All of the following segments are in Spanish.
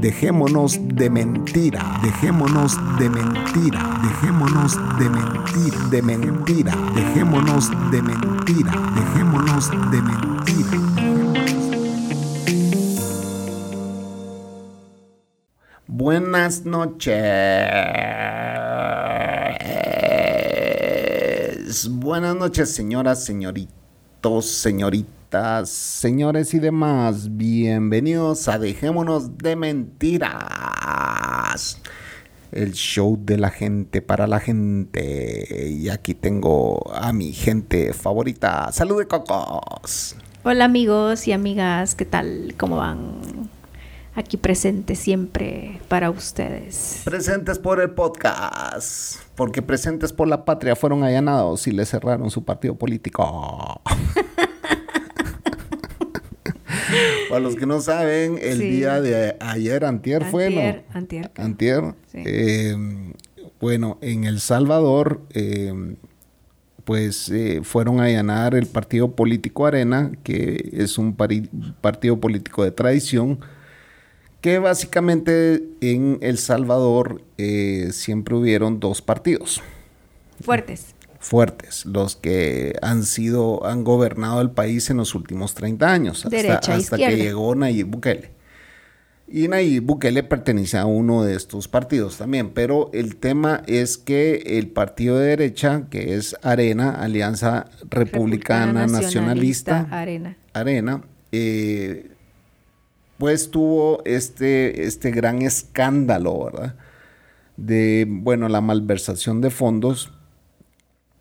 Dejémonos de mentira, dejémonos de mentira, dejémonos de mentira, de mentira, dejémonos de mentira, dejémonos de mentira. Buenas noches. Buenas noches, señoras, señoritos, señoritas señores y demás, bienvenidos a Dejémonos de Mentiras, el show de la gente para la gente. Y aquí tengo a mi gente favorita. Salud de cocos. Hola amigos y amigas, ¿qué tal? ¿Cómo van? Aquí presentes siempre para ustedes. Presentes por el podcast, porque presentes por la patria fueron allanados y le cerraron su partido político. Para los que no saben, el día de ayer, antier, fue, ¿no? Antier. Antier. Em, bueno, en El Salvador, em, pues eh, fueron a allanar el partido político Arena, que es un partido político de tradición, que básicamente en El Salvador eh, siempre hubieron dos partidos. Fuertes fuertes, los que han sido, han gobernado el país en los últimos 30 años, hasta, hasta que llegó Nayib Bukele. Y Nayib Bukele pertenece a uno de estos partidos también, pero el tema es que el partido de derecha, que es Arena, Alianza Republicana, Nacionalista, Arena, Arena eh, pues tuvo este, este gran escándalo, ¿verdad? De, bueno, la malversación de fondos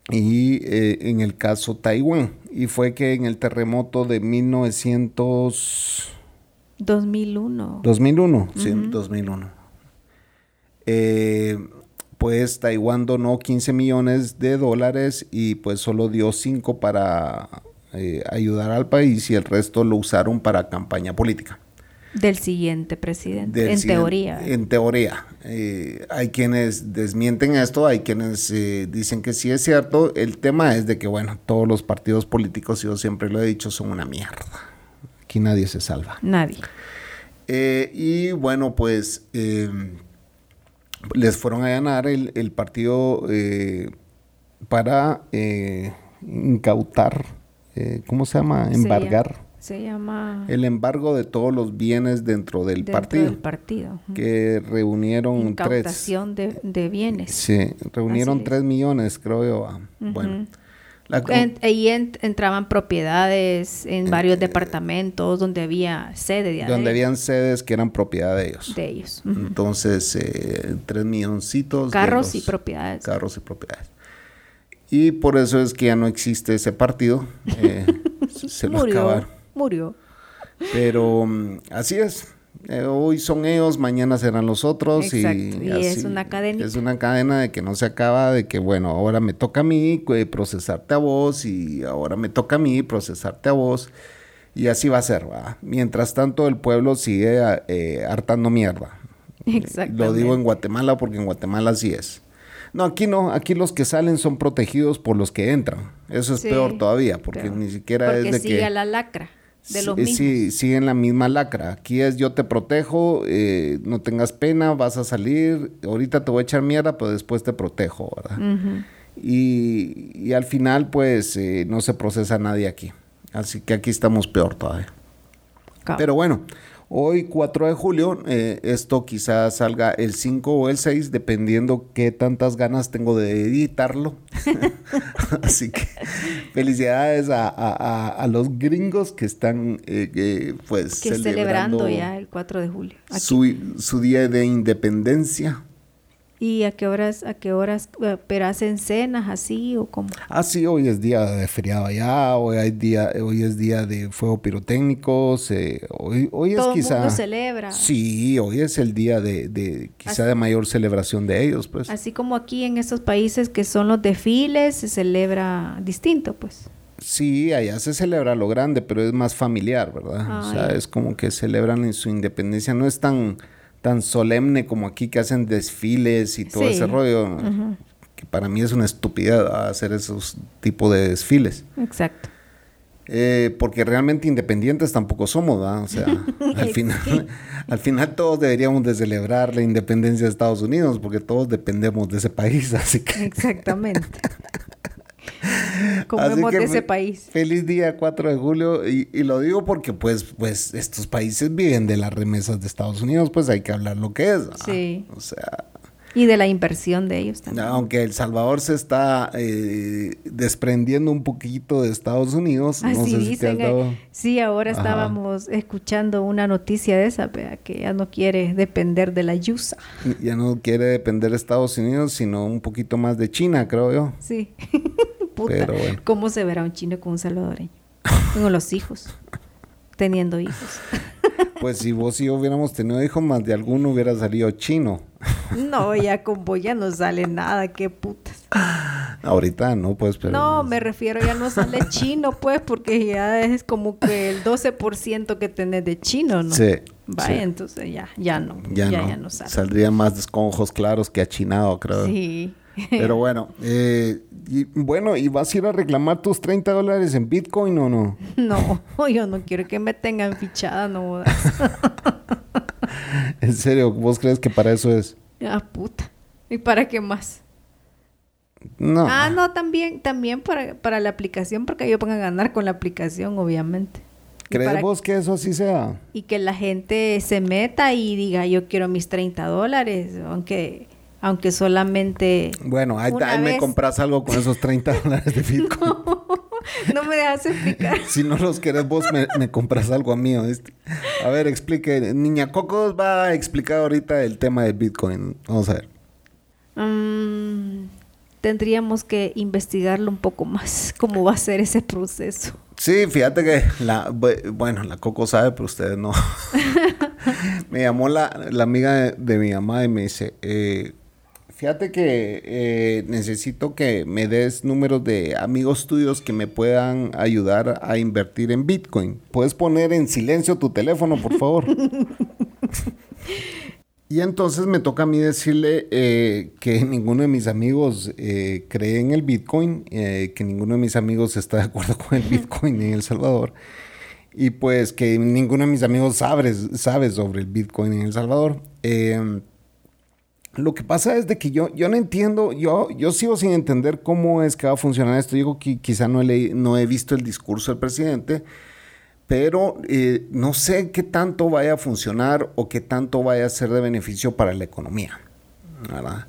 y eh, en el caso Taiwán. Y fue que en el terremoto de 1900... 2001. 2001, sí, 2001. Eh, pues Taiwán donó 15 millones de dólares y pues solo dio 5 para eh, ayudar al país y el resto lo usaron para campaña política. Del siguiente presidente, en teoría. En teoría. Eh, hay quienes desmienten esto, hay quienes eh, dicen que sí es cierto. El tema es de que, bueno, todos los partidos políticos, yo siempre lo he dicho, son una mierda. Aquí nadie se salva. Nadie. Eh, y bueno, pues les fueron a ganar el, el partido para incautar, ¿cómo se llama? Embargar. Se llama... El embargo de todos los bienes dentro del partido. Del partido. Que reunieron Incautación tres... de, de bienes. Sí, reunieron tres millones, creo yo. Ah, bueno. ahí entraban propiedades en varios departamentos donde había sede de Donde habían sedes que eran propiedad de ellos. De ellos. Entonces, eh, tres milloncitos. Carros y propiedades. Carros y propiedades. Y por eso es que ya no existe ese partido. Eh, se lo acabaron murió. Pero mm, así es. Eh, hoy son ellos, mañana serán los otros. Y, es una cadena. Es una cadena de que no se acaba, de que bueno, ahora me toca a mí procesarte a vos y ahora me toca a mí procesarte a vos. Y así va a ser, ¿va? Mientras tanto, el pueblo sigue eh, hartando mierda. Lo digo en Guatemala porque en Guatemala así es. No, aquí no, aquí los que salen son protegidos por los que entran. Eso es peor todavía, porque ni siquiera es de sigue la lacra de los Sí, siguen la misma lacra. Aquí es yo te protejo, eh, no tengas pena, vas a salir, ahorita te voy a echar mierda, pero después te protejo, ¿verdad? y, al final, pues, eh, no se procesa nadie aquí. Así que aquí estamos peor todavía. Pero bueno, Hoy 4 de julio, eh, esto quizás salga el 5 o el 6, dependiendo qué tantas ganas tengo de editarlo. Así que felicidades a, los gringos que están eh, pues celebrando, ya el 4 de julio. Su, su, día de independencia. ¿Y a qué horas, a qué horas, eh, pero hacen cenas así o cómo? Ah, sí, hoy es día de feriado allá, hoy, hay día, hoy es día de fuego pirotécnico, hoy, hoy es Todo quizá... el mundo celebra. Sí, hoy es el día de, de quizá de mayor celebración de ellos, pues. Así como aquí en estos países que son los desfiles, se celebra distinto, pues. Sí, allá se celebra lo grande, pero es más familiar, ¿verdad? o sea, es como que celebran su independencia, no es tan tan solemne como aquí que hacen desfiles y todo ese rollo, que para mí es una estupidez hacer esos tipos de desfiles. Exacto. Eh, porque realmente independientes tampoco somos, ¿verdad? O sea, al final, al final todos deberíamos de celebrar la independencia de Estados Unidos, porque todos dependemos de ese país, así que... Exactamente. Comemos de ese país. Feliz día 4 de julio. Y, lo digo porque, pues, pues, estos países viven de las remesas de Estados Unidos, pues hay que hablar lo que es. Sí. O sea. Y de la inversión de ellos también. Aunque El Salvador se está eh, desprendiendo un poquito de Estados Unidos. no sé si te has dado... Sí, ahora estábamos escuchando una noticia de esa, que ya no quiere depender de la yusa. Ya no quiere depender de Estados Unidos, sino un poquito más de China, creo yo. Sí. ¿Cómo se verá un chino con un salvadoreño? Con los hijos. Teniendo hijos. Pues si vos y yo hubiéramos tenido hijos, más de alguno hubiera salido chino. No, ya con vos ya no sale nada, qué putas. Ahorita no, pues, pero... No, me refiero ya no sale chino, pues, porque ya es como que el 12% que tenés de chino, ¿no? Sí. Vaya, entonces ya, ya no. Ya, ya, no. sale. Saldría más con ojos claros que achinado, creo. Sí. Pero bueno, eh, y, bueno, ¿y vas a ir a reclamar tus 30 dólares en Bitcoin o no? No, yo no quiero que me tengan fichada, no ¿En serio? ¿Vos crees que para eso es? Ah, puta. ¿Y para qué más? No. Ah, no, también, también para, para la aplicación, porque ellos van a ganar con la aplicación, obviamente. ¿Crees vos que eso así sea? Y que la gente se meta y diga, yo quiero mis 30 dólares, aunque aunque solamente... Bueno, ahí, me compras algo con esos 30 dólares de Bitcoin. No, me dejas explicar. si no los querés vos, me, compras algo a mí. A ver, explique. Niña Cocos va a explicar ahorita el tema de Bitcoin. Vamos a ver. Mm, tendríamos que investigarlo un poco más, cómo va a ser ese proceso. Sí, fíjate que la, bueno, la Coco sabe, pero ustedes no. me llamó la, amiga de, de, mi mamá y me dice, eh, Fíjate que eh, necesito que me des números de amigos tuyos que me puedan ayudar a invertir en Bitcoin. ¿Puedes poner en silencio tu teléfono, por favor? y entonces me toca a mí decirle eh, que ninguno de mis amigos eh, cree en el Bitcoin, que ninguno de mis amigos está de acuerdo con el Bitcoin en El Salvador. Y pues que ninguno de mis amigos sabe, sabe sobre el Bitcoin en El Salvador. Lo que pasa es de que yo, yo no entiendo, yo, yo sigo sin entender cómo es que va a funcionar esto. Digo que quizá no he, no he visto el discurso del presidente, pero eh, no sé qué tanto vaya a funcionar o qué tanto vaya a ser de beneficio para la economía. ¿verdad?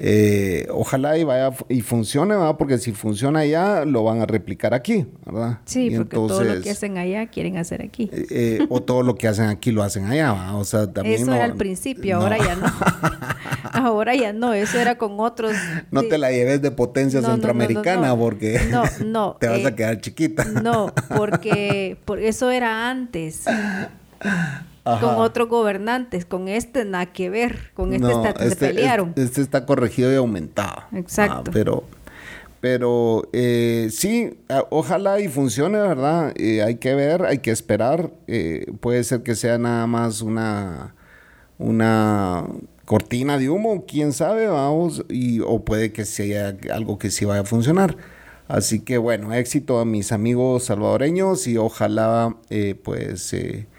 Eh, ojalá y vaya y funcione, ¿verdad? Porque si funciona allá, lo van a replicar aquí, ¿verdad? Sí, porque todo lo que hacen allá quieren hacer aquí. Eh, eh, o todo lo que hacen aquí lo hacen allá, ¿verdad? O sea, también Eso era al principio, ahora ya no. ahora ya no, eso era con otros. No te la lleves de potencia centroamericana porque te vas a quedar chiquita. No, porque por eso era antes con otros gobernantes. Con este nada que ver. Con este, se este pelearon. Este, está corregido y aumentado. Exacto. Ah, pero pero eh, sí, ojalá y funcione, ¿verdad? Eh, hay que ver, hay que esperar. Eh, puede ser que sea nada más una, una cortina de humo, quién sabe, vamos, y, o puede que sea algo que sí vaya a funcionar. Así que bueno, éxito a mis amigos salvadoreños y ojalá pues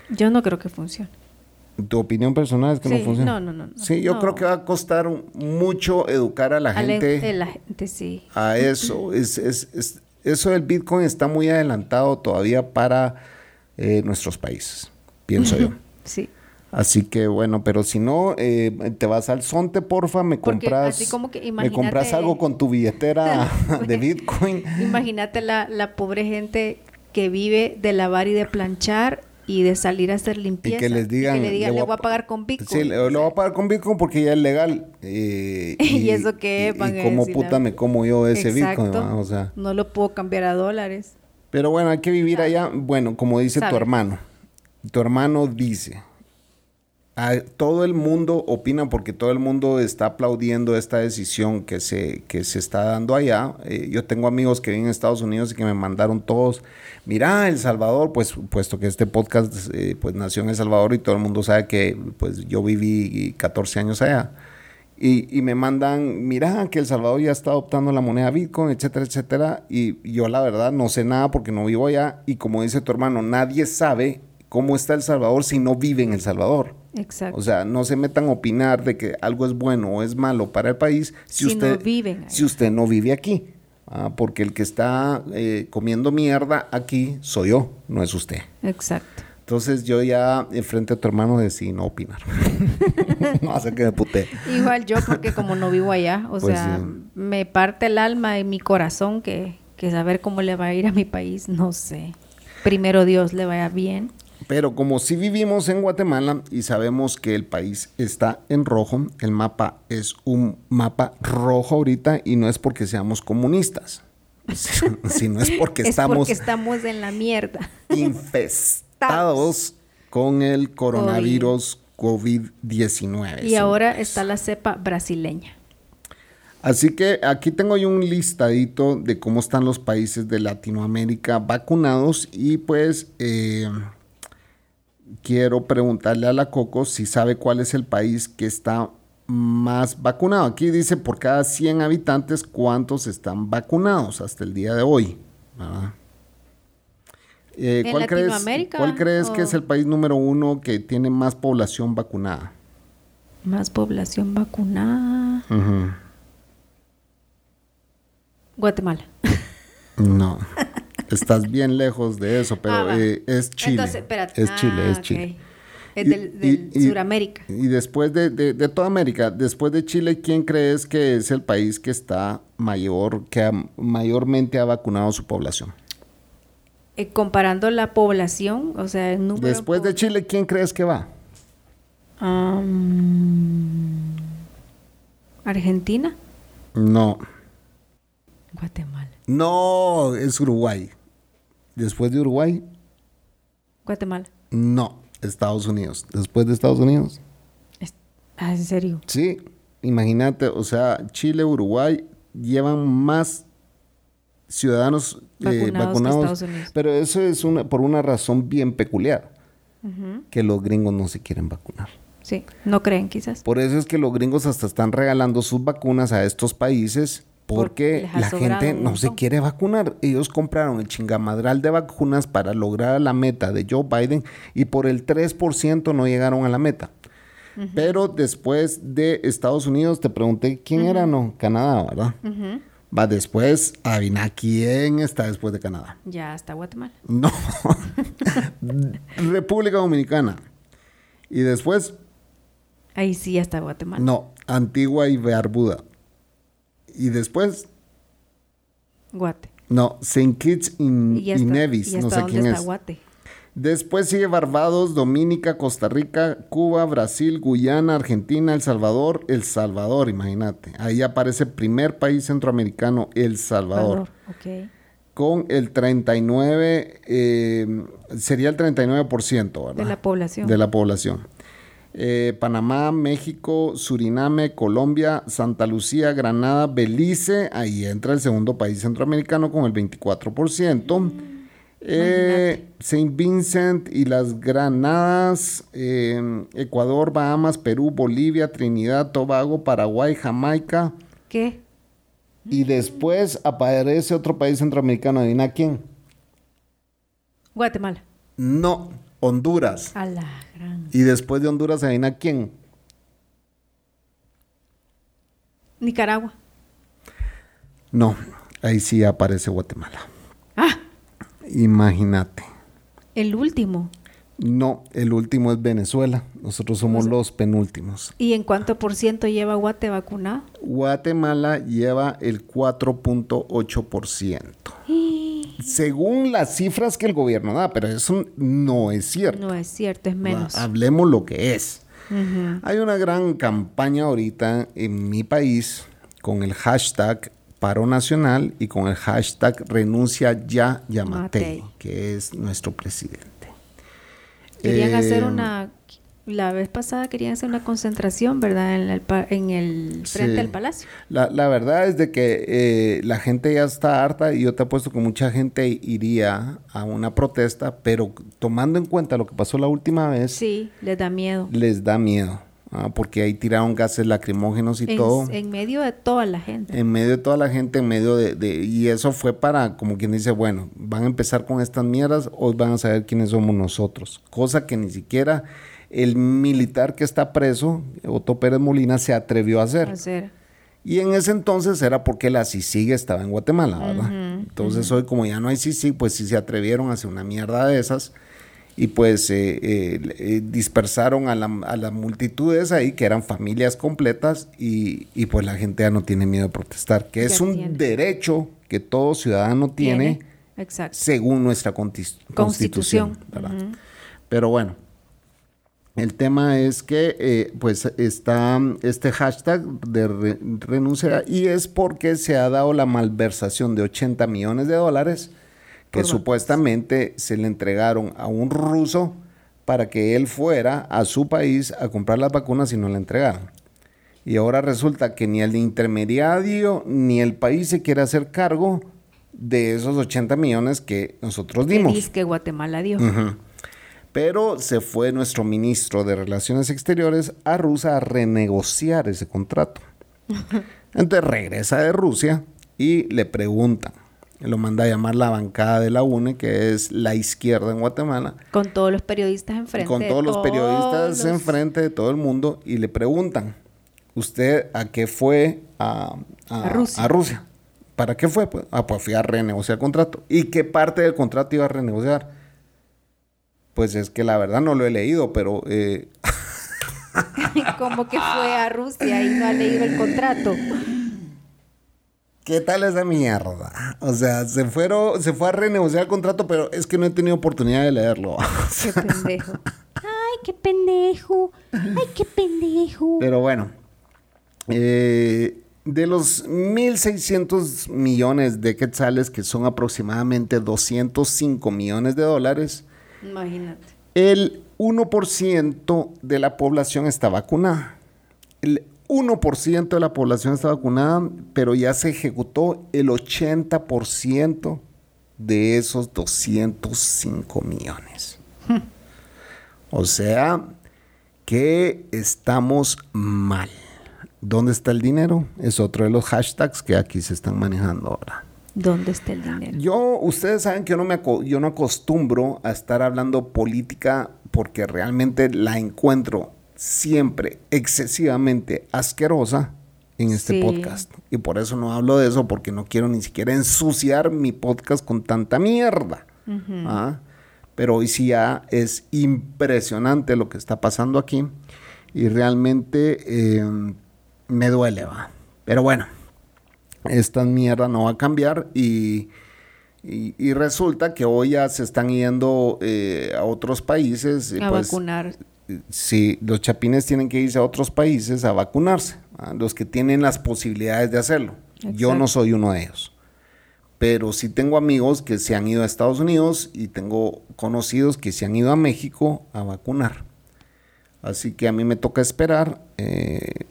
yo no creo que funcione. ¿Tu opinión personal es que no funcione? No, no, no, Sí, yo creo que va a costar mucho educar a la gente. A la gente, sí. A eso. es, es, eso del Bitcoin está muy adelantado todavía para eh, nuestros países, pienso yo. Sí. Así que bueno, pero si no, eh, te vas al Sonte, porfa, me compras, me compras algo con tu billetera de Bitcoin. Imagínate la, la pobre gente que vive de lavar y de planchar y de salir a hacer limpieza. Y que les digan, le digan, le voy a pagar con Bitcoin. Sí, le, voy a pagar con Bitcoin porque ya es legal. Eh, y, eso que y, y cómo puta me como yo ese Bitcoin, o sea. No lo puedo cambiar a dólares. Pero bueno, hay que vivir allá. Bueno, como dice tu hermano. Tu hermano dice, todo el mundo opina porque todo el mundo está aplaudiendo esta decisión que se, que se está dando allá. Eh, yo tengo amigos que viven en Estados Unidos y que me mandaron todos, mira, El Salvador, pues puesto que este podcast eh, pues nació en El Salvador y todo el mundo sabe que pues yo viví 14 años allá. Y, y, me mandan, mira, que El Salvador ya está adoptando la moneda Bitcoin, etcétera, etcétera. Y yo la verdad no sé nada porque no vivo allá. Y como dice tu hermano, nadie sabe cómo está El Salvador si no vive en El Salvador. Exacto. O sea, no se metan a opinar de que algo es bueno o es malo para el país si, usted, no vive si usted no vive aquí. Ah, porque el que está eh, comiendo mierda aquí soy yo, no es usted. Exacto. Entonces yo ya enfrente a tu hermano decidí no opinar. no hace que me puté. Igual yo, porque como no vivo allá, o pues sea, me parte el alma y mi corazón que, que saber cómo le va a ir a mi país, no sé. Primero Dios le vaya bien. Pero como si vivimos en Guatemala y sabemos que el país está en rojo, el mapa es un mapa rojo ahorita y no es porque seamos comunistas, sino es porque es estamos... Porque estamos en la mierda. Infestados con el coronavirus COVID-19. Y ahora está la cepa brasileña. Así que aquí tengo yo un listadito de cómo están los países de Latinoamérica vacunados y pues... Eh, quiero preguntarle a la Coco si sabe cuál es el país que está más vacunado. Aquí dice por cada 100 habitantes cuántos están vacunados hasta el día de hoy. Eh, ¿cuál, crees, ¿Cuál crees que es el país número uno que tiene más población vacunada? Más población vacunada. Guatemala. No. Estás bien lejos de eso, pero ah, eh, es Chile. Es Chile, es ah, Chile. Es del, Suramérica. Y después de, toda América, después de Chile, ¿quién crees que es el país que está mayor, que mayormente ha vacunado su población? Eh, comparando la población, o sea, el número... Después de Chile, ¿quién crees que va? ¿Argentina? No. Guatemala. No, es Uruguay. Después de Uruguay. Guatemala. No, Estados Unidos. Después de Estados Unidos. Ah, ¿en serio? Sí, imagínate, o sea, Chile, Uruguay llevan más ciudadanos eh, vacunados, pero eso es una, por una razón bien peculiar, que los gringos no se quieren vacunar. Sí, no creen quizás. Por eso es que los gringos hasta están regalando sus vacunas a estos países porque la gente no se quiere vacunar. Ellos compraron el chingamadral de vacunas para lograr la meta de Joe Biden y por el 3% no llegaron a la meta. Pero después de Estados Unidos, te pregunté quién era, no, Canadá, ¿verdad? Va después, adivina quién está después de Canadá. Ya está Guatemala. No. República Dominicana. Y después. Ahí sí está Guatemala. No, Antigua y Barbuda. Y después. Guate. No, St. Kitts y, Nevis. no sé quién es. Guate? Después sigue Barbados, Dominica, Costa Rica, Cuba, Brasil, Guyana, Argentina, El Salvador. El Salvador, imagínate. Ahí aparece el primer país centroamericano, El Salvador. Okay. Con el 39, eh, sería el 39%, ¿verdad? De la población. De la población. Eh, Panamá, México, Suriname, Colombia, Santa Lucía, Granada, Belice, ahí entra el segundo país centroamericano con el 24%. Mm, eh, Saint Vincent y las Granadas, eh, Ecuador, Bahamas, Perú, Bolivia, Trinidad, Tobago, Paraguay, Jamaica. ¿Qué? Y después aparece otro país centroamericano, ¿adivina quién? Guatemala. No, Honduras. A la gran. Y después de Honduras, ¿adivina quién? Nicaragua. No, ahí sí aparece Guatemala. Ah. Imagínate. El último. No, el último es Venezuela. Nosotros somos los penúltimos. ¿Y en cuánto por ciento lleva Guate vacunado? Guatemala lleva el 4.8%. según las cifras que el gobierno da, pero eso no es cierto. No es cierto, es menos. Hablemos lo que es. Hay una gran campaña ahorita en mi país con el hashtag paro nacional y con el hashtag renuncia ya Yamatei, que es nuestro presidente. Querían hacer eh, una la vez pasada querían hacer una concentración, ¿verdad? En el, en el frente del palacio. La, la, verdad es de que eh, la gente ya está harta y yo te apuesto que mucha gente iría a una protesta, pero tomando en cuenta lo que pasó la última vez. Sí, les da miedo. Les da miedo. Ah, porque ahí tiraron gases lacrimógenos y todo. En medio de toda la gente. En medio de toda la gente, en medio de, de, Y eso fue para, como quien dice, bueno, van a empezar con estas mierdas, hoy van a saber quiénes somos nosotros. Cosa que ni siquiera el militar que está preso, Otto Pérez Molina, se atrevió a hacer. Y en ese entonces era porque la CICIG estaba en Guatemala, ¿verdad? entonces hoy como ya no hay CICIG, pues sí se atrevieron a hacer una mierda de esas y pues eh, eh, eh, dispersaron a la, a la multitudes ahí, que eran familias completas, y, pues la gente ya no tiene miedo de protestar, que es un derecho que todo ciudadano tiene, según nuestra constitución. Pero bueno, el tema es que eh, pues está este hashtag de renuncia y es porque se ha dado la malversación de 80 millones de dólares que supuestamente se le entregaron a un ruso para que él fuera a su país a comprar las vacunas y no le entregaron. Y ahora resulta que ni el intermediario ni el país se quiere hacer cargo de esos 80 millones que nosotros dimos. Que que Guatemala dio. Pero se fue nuestro ministro de Relaciones Exteriores a Rusia a renegociar ese contrato. Entonces regresa de Rusia y le preguntan. Lo manda a llamar la bancada de la UNE, que es la izquierda en Guatemala. Con todos los periodistas enfrente. Con todos los periodistas enfrente de todo el mundo y le preguntan, ¿usted a qué fue a, Rusia. a Rusia? ¿Para qué fue? Pues, ah, pues fui a renegociar el contrato. ¿Y qué parte del contrato iba a renegociar? Pues es que la verdad no lo he leído, pero... Eh... ¿Cómo que fue a Rusia y no ha leído el contrato? ¿Qué tal esa mierda? O sea, se fueron, se fue a renegociar el contrato, pero es que no he tenido oportunidad de leerlo. qué pendejo. Ay, qué pendejo. Ay, qué pendejo. Pero bueno. Eh, de los 1.600 millones de quetzales, que son aproximadamente 205 millones de dólares, Imagínate. El 1% de la población está vacunada. El 1% de la población está vacunada, pero ya se ejecutó el 80% de esos 205 millones. Hmm. O sea, que estamos mal. ¿Dónde está el dinero? Es otro de los hashtags que aquí se están manejando ahora. ¿Dónde está el dinero? Yo, ustedes saben que yo no, me yo no acostumbro a estar hablando política porque realmente la encuentro siempre excesivamente asquerosa en este podcast. Y por eso no hablo de eso, porque no quiero ni siquiera ensuciar mi podcast con tanta mierda. ¿Ah? Pero hoy sí ya es impresionante lo que está pasando aquí. Y realmente eh, me duele, va. Pero bueno esta mierda no va a cambiar y, y, resulta que hoy ya se están yendo eh, a otros países. A pues, vacunar. Sí, los chapines tienen que irse a otros países a vacunarse, los que tienen las posibilidades de hacerlo. Yo no soy uno de ellos. Pero sí tengo amigos que se han ido a Estados Unidos y tengo conocidos que se han ido a México a vacunar. Así que a mí me toca esperar eh,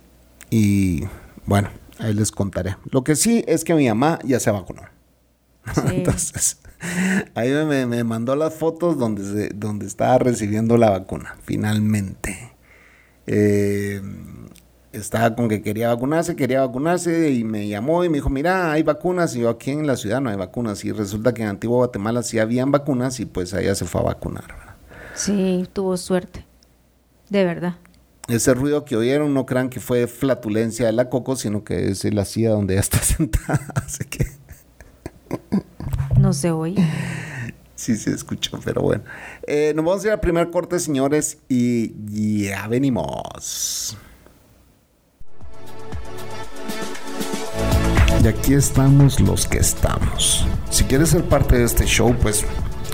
y bueno, Ahí les contaré. Lo que sí es que mi mamá ya se vacunó. Entonces, ahí me, mandó las fotos donde, donde estaba recibiendo la vacuna, finalmente. Eh, estaba con que quería vacunarse, quería vacunarse y me llamó y me dijo, mira, hay vacunas y yo aquí en la ciudad no hay vacunas y resulta que en Antigua Guatemala sí habían vacunas y pues allá se fue a vacunar. Sí, tuvo suerte, de verdad. Ese ruido que oyeron no crean que fue flatulencia de la coco, sino que es la silla donde ella está sentada. Así que. No se oye. Sí, se escuchó, pero bueno. Eh, nos vamos a ir al primer corte, señores, y ya venimos. Y aquí estamos los que estamos. Si quieres ser parte de este show, pues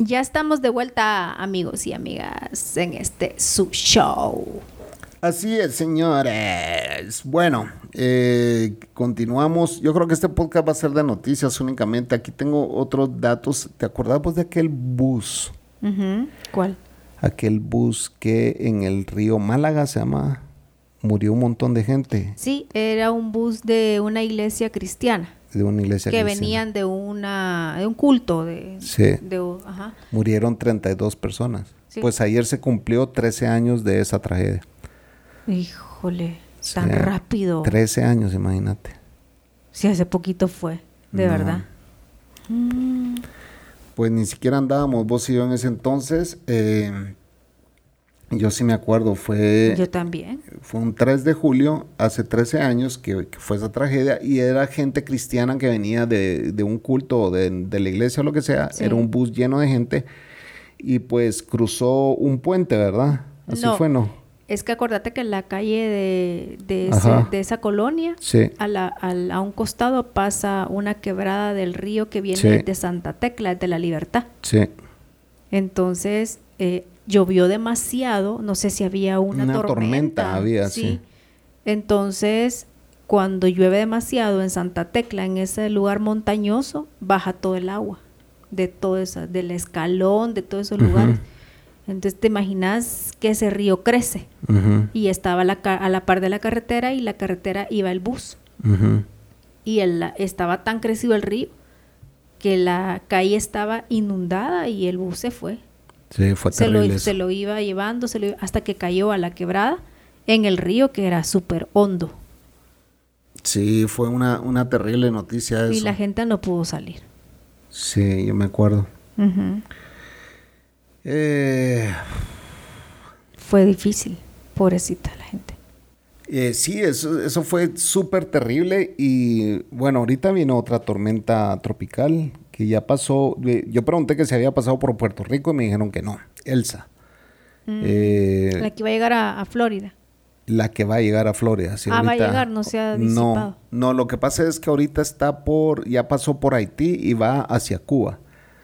Ya estamos de vuelta, amigos y amigas, en este su show. Así es, señores. Bueno, eh, continuamos. Yo creo que este podcast va a ser de noticias únicamente. Aquí tengo otros datos. ¿Te acordabas de aquel bus? ¿Cuál? Aquel bus que en el río Málaga se llama. Murió un montón de gente. Sí, era un bus de una iglesia cristiana de una iglesia que venían de una de un culto de, sí. murieron 32 personas. Pues ayer se cumplió 13 años de esa tragedia. Híjole tan rápido. 13 años imagínate. Sí hace poquito fue de verdad. Pues ni siquiera andábamos vos y yo en ese entonces eh, yo sí me acuerdo, fue... Yo también. Fue un 3 de julio, hace 13 años, que, fue esa tragedia, y era gente cristiana que venía de, un culto, de, de, la iglesia o lo que sea, era un bus lleno de gente, y pues cruzó un puente, ¿verdad? Así fue, ¿no? Es que acordate que en la calle de, de, esa colonia, a, la, a, un costado pasa una quebrada del río que viene de Santa Tecla, de la Libertad. Sí. Entonces, eh, llovió demasiado, no sé si había una, una tormenta. había, sí. Entonces, cuando llueve demasiado en Santa Tecla, en ese lugar montañoso, baja todo el agua de todo eso, del escalón, de todos esos lugares. Entonces te imaginas que ese río crece y estaba a la, a la, par de la carretera y la carretera iba el bus. Y el, estaba tan crecido el río que la calle estaba inundada y el bus se fue. Sí, fue se lo, se lo iba llevando hasta que cayó a la quebrada en el río que era súper hondo. Sí, fue una, una terrible noticia eso. Y la gente no pudo salir. Sí, yo me acuerdo. eh... Fue difícil, pobrecita la gente. Eh, sí, eso, eso fue súper terrible y bueno, ahorita viene otra tormenta tropical que ya pasó. Yo pregunté que se había pasado por Puerto Rico y me dijeron que no. Elsa. Mm. Eh, la que va a llegar a, Florida. La que va a llegar a Florida. ah, va a llegar, no se ha disipado. No, no, lo que pasa es que ahorita está por, ya pasó por Haití y va hacia Cuba.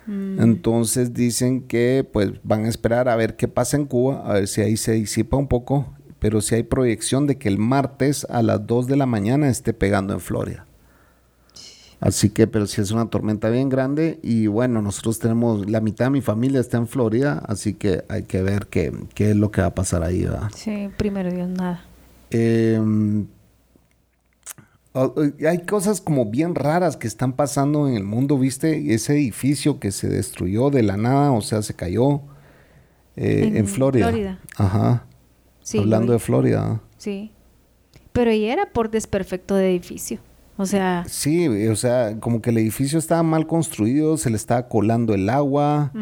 Mm. Entonces dicen que pues van a esperar a ver qué pasa en Cuba, a ver si ahí se disipa un poco, pero si hay proyección de que el martes a las 2 de la mañana esté pegando en Florida. Así que, pero si es una tormenta bien grande y bueno, nosotros tenemos, la mitad de mi familia está en Florida, así que hay que ver qué, qué es lo que va a pasar ahí, ¿verdad? Sí, primero Dios, nada. Em, hay cosas como bien raras que están pasando en el mundo, ¿viste? Ese edificio que se destruyó de la nada, o sea, se cayó eh, en, Florida. Florida. Ajá. Sí, Hablando de Florida. Sí. Pero ahí era por desperfecto de edificio. O sea... Sí, o sea, como que el edificio estaba mal construido, se le estaba colando el agua.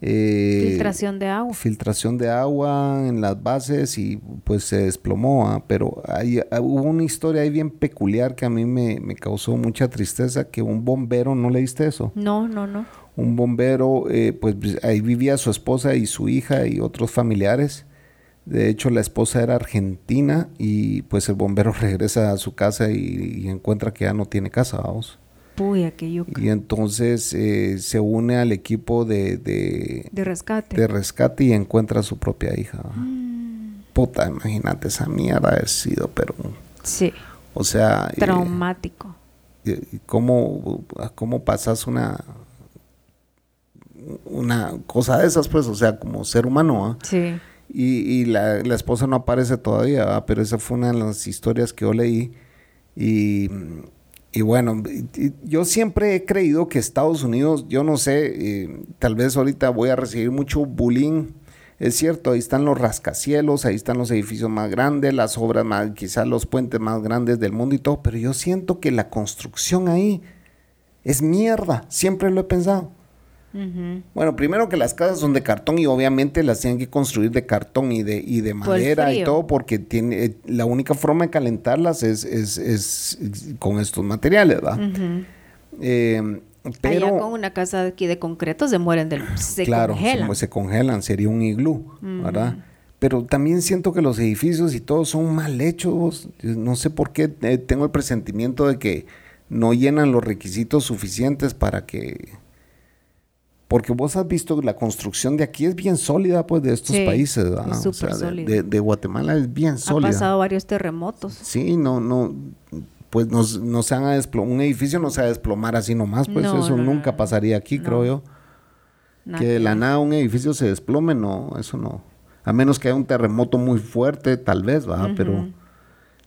Eh, filtración de agua. Filtración de agua en las bases y pues se desplomó. ¿ah? Pero hay, ah, hubo una historia ahí bien peculiar que a mí me, me, causó mucha tristeza, que un bombero, ¿no leíste eso? No, no, no. Un bombero, eh, pues ahí vivía su esposa y su hija y otros familiares de hecho, la esposa era argentina y pues el bombero regresa a su casa y, encuentra que ya no tiene casa, vamos. Puya, que Y entonces eh, se une al equipo de, de, rescate. De rescate y encuentra a su propia hija. Mm. Puta, imagínate esa mierda haber sido, pero... Sí. O sea... Eh, Traumático. ¿cómo, ¿Cómo pasas una una cosa de esas, pues? O sea, como ser humano, ¿ah? Sí y, la, esposa no aparece todavía, pero esa fue una de las historias que yo leí. Y, bueno, yo siempre he creído que Estados Unidos, yo no sé, eh, tal vez ahorita voy a recibir mucho bullying. Es cierto, ahí están los rascacielos, ahí están los edificios más grandes, las obras más, quizás los puentes más grandes del mundo y todo, pero yo siento que la construcción ahí Es mierda, siempre lo he pensado. Bueno, primero que las casas son de cartón y obviamente las tienen que construir de cartón y de, y de madera y todo porque tiene, eh, la única forma de calentarlas es, es, es con estos materiales, ¿verdad? eh, pero, Allá con una casa aquí de concreto se mueren del se claro, congelan. Se, se, congelan, sería un iglú, ¿verdad? Pero también siento que los edificios y todo son mal hechos. No sé por qué eh, tengo el presentimiento de que no llenan los requisitos suficientes para que porque vos has visto la construcción de aquí es bien sólida, pues, de estos países. Es súper sólida. De, de, Guatemala es bien sólida. Ha pasado varios terremotos. Sí, no, no, pues nos, no se van a desplomar, un edificio no se va a desplomar así nomás, pues eso nunca pasaría aquí, creo yo. que de la nada un edificio se desplome, no, eso no. A menos que haya un terremoto muy fuerte, tal vez, ¿verdad? Pero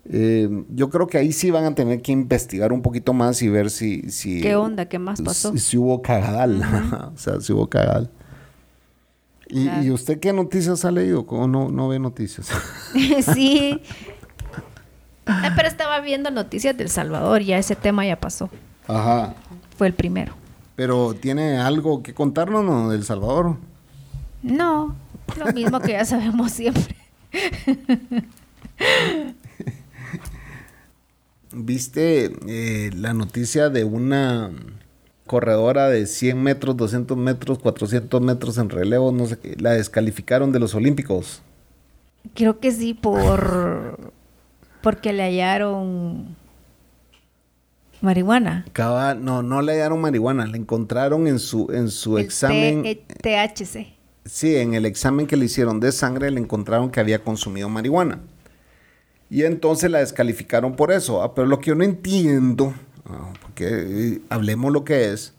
eh, yo creo que ahí sí van a tener que investigar un poquito más y ver si... si ¿Qué onda? ¿Qué más pasó? Si, hubo cagadal. o sea, si hubo cagadal. ¿Y, usted qué noticias ha leído? ¿Cómo no, no ve noticias? sí. Ah, pero estaba viendo noticias del Salvador, ya ese tema ya pasó. Ajá. Fue el primero. Pero ¿tiene algo que contarnos no, del Salvador? No, lo mismo que ya sabemos siempre. ¿Viste eh, la noticia de una corredora de 100 metros, 200 metros, 400 metros en relevo? No sé, la descalificaron de los Olímpicos. Creo que sí, por porque le hallaron marihuana. no, no le hallaron marihuana, le encontraron en su, en su examen. THC. Sí, en el examen que le hicieron de sangre le encontraron que había consumido marihuana. Y entonces la descalificaron por eso. Ah, pero lo que yo no entiendo, ah, porque eh, hablemos lo que es,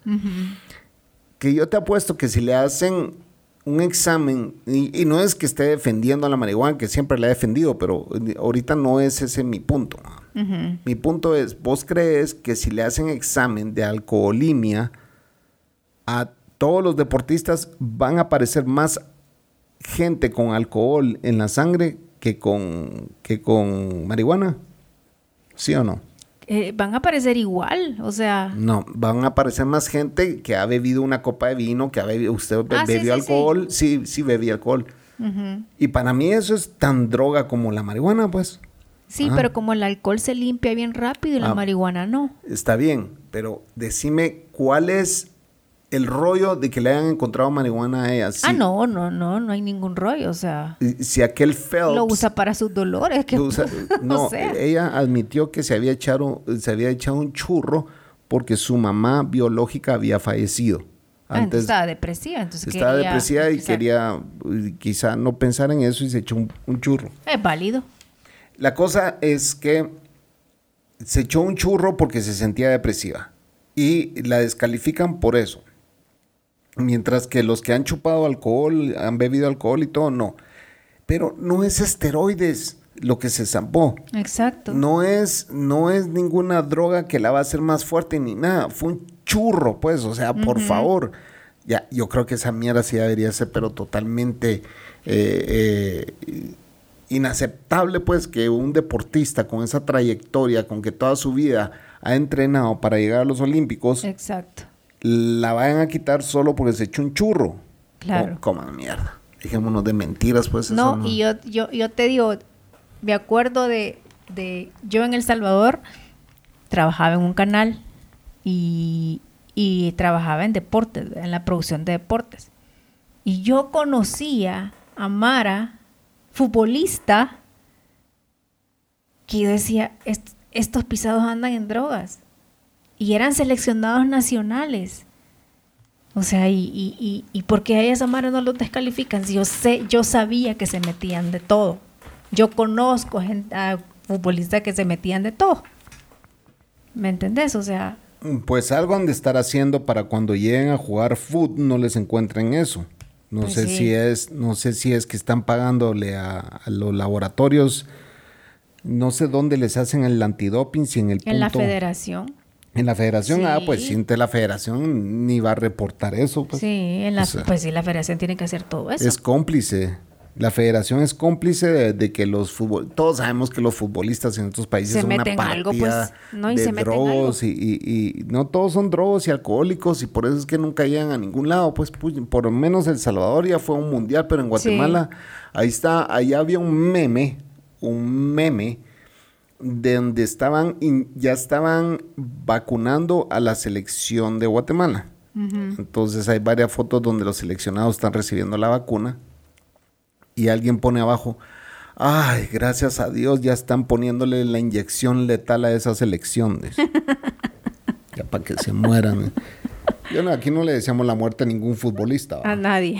que yo te apuesto que si le hacen un examen, y, no es que esté defendiendo a la marihuana, que siempre la he defendido, pero ahorita no es ese mi punto. Mi punto es, vos crees que si le hacen examen de alcoholimia a todos los deportistas van a aparecer más gente con alcohol en la sangre que con, que con marihuana? ¿Sí o no? Eh, van a aparecer igual, o sea... No, van a aparecer más gente que ha bebido una copa de vino, que ha bebido, usted ah, bebió alcohol, sí, sí, bebí alcohol. Y para mí eso es tan droga como la marihuana, pues. Sí, pero como el alcohol se limpia bien rápido y la ah. marihuana no. Está bien, pero decime cuál es el rollo de que le hayan encontrado marihuana a ella. ah, no, no, no, no hay ningún rollo, o sea. Si aquel Phelps... Lo usa para sus dolores. Que, no, ella admitió que se había, echado, se había echado un churro porque su mamá biológica había fallecido. Ah, Antes, estaba depresiva, entonces Estaba depresiva y quería quizá no pensar en eso y se echó un, un churro. Es válido. La cosa es que se echó un churro porque se sentía depresiva y la descalifican por eso. Mientras que los que han chupado alcohol, han bebido alcohol y todo, no. Pero no es esteroides lo que se zampó. Exacto. No es, no es ninguna droga que la va a hacer más fuerte ni nada. Fue un churro, pues. O sea, por favor. Ya, yo creo que esa mierda sí debería ser, pero totalmente eh, eh, inaceptable, pues, que un deportista con esa trayectoria, con que toda su vida ha entrenado para llegar a los Olímpicos. Exacto la vayan a quitar solo porque se echó un churro. Claro. Como mierda. Dejémonos de mentiras, pues. No, y yo, yo, yo te digo, me acuerdo de, de, yo en El Salvador trabajaba en un canal y, y trabajaba en deportes, en la producción de deportes. Y yo conocía a Mara, futbolista, que yo decía, estos pisados andan en drogas y eran seleccionados nacionales. O sea, y, y, y, por qué a esa Mara no los descalifican? Si yo sé, yo sabía que se metían de todo. Yo conozco gente, a futbolistas que se metían de todo. ¿Me entendés? O sea. Pues algo han de estar haciendo para cuando lleguen a jugar fútbol no les encuentren eso. No pues sé si es, no sé si es que están pagándole a, a, los laboratorios, no sé dónde les hacen el antidoping, si en el En la federación. En la federación, ah, pues siente la federación ni va a reportar eso. Pues. Sí, en la, pues sí, la federación tiene que hacer todo eso. Es cómplice. La federación es cómplice de, que los fútbol, todos sabemos que los futbolistas en otros países se son meten una algo, pues, no, y de se meten drogos y, y, no todos son drogos y alcohólicos y por eso es que nunca llegan a ningún lado. Pues, pues por lo menos El Salvador ya fue un mundial, pero en Guatemala ahí está, ahí había un meme, un meme de donde estaban ya estaban vacunando a la selección de Guatemala. Entonces hay varias fotos donde los seleccionados están recibiendo la vacuna y alguien pone abajo, ay, gracias a Dios ya están poniéndole la inyección letal a esas elecciones. ya para que se mueran. Yo aquí no le decíamos la muerte a ningún futbolista. A nadie.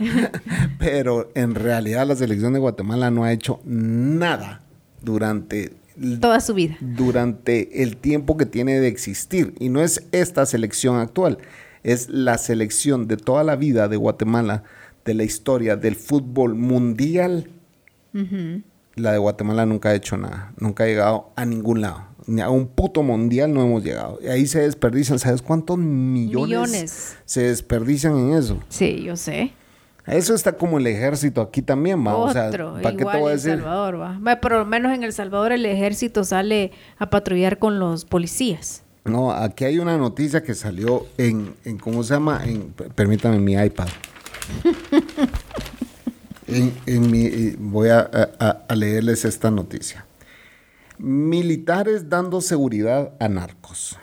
Pero en realidad la selección de Guatemala no ha hecho nada durante toda su vida. Durante el tiempo que tiene de existir. Y no es esta selección actual, es la selección de toda la vida de Guatemala, de la historia del fútbol mundial. La de Guatemala nunca ha hecho nada, nunca ha llegado a ningún lado. Ni a un puto mundial no hemos llegado. Y ahí se desperdician, ¿sabes cuántos millones, millones. se desperdician en eso? Sí, yo sé. Eso está como el ejército aquí también, va. o sea, ¿para qué te voy a decir? El Salvador, va. Por lo menos en El Salvador el ejército sale a patrullar con los policías. No, aquí hay una noticia que salió en, en ¿cómo se llama? En, permítame mi iPad. en, mi, voy a, a leerles esta noticia. Militares dando seguridad a narcos.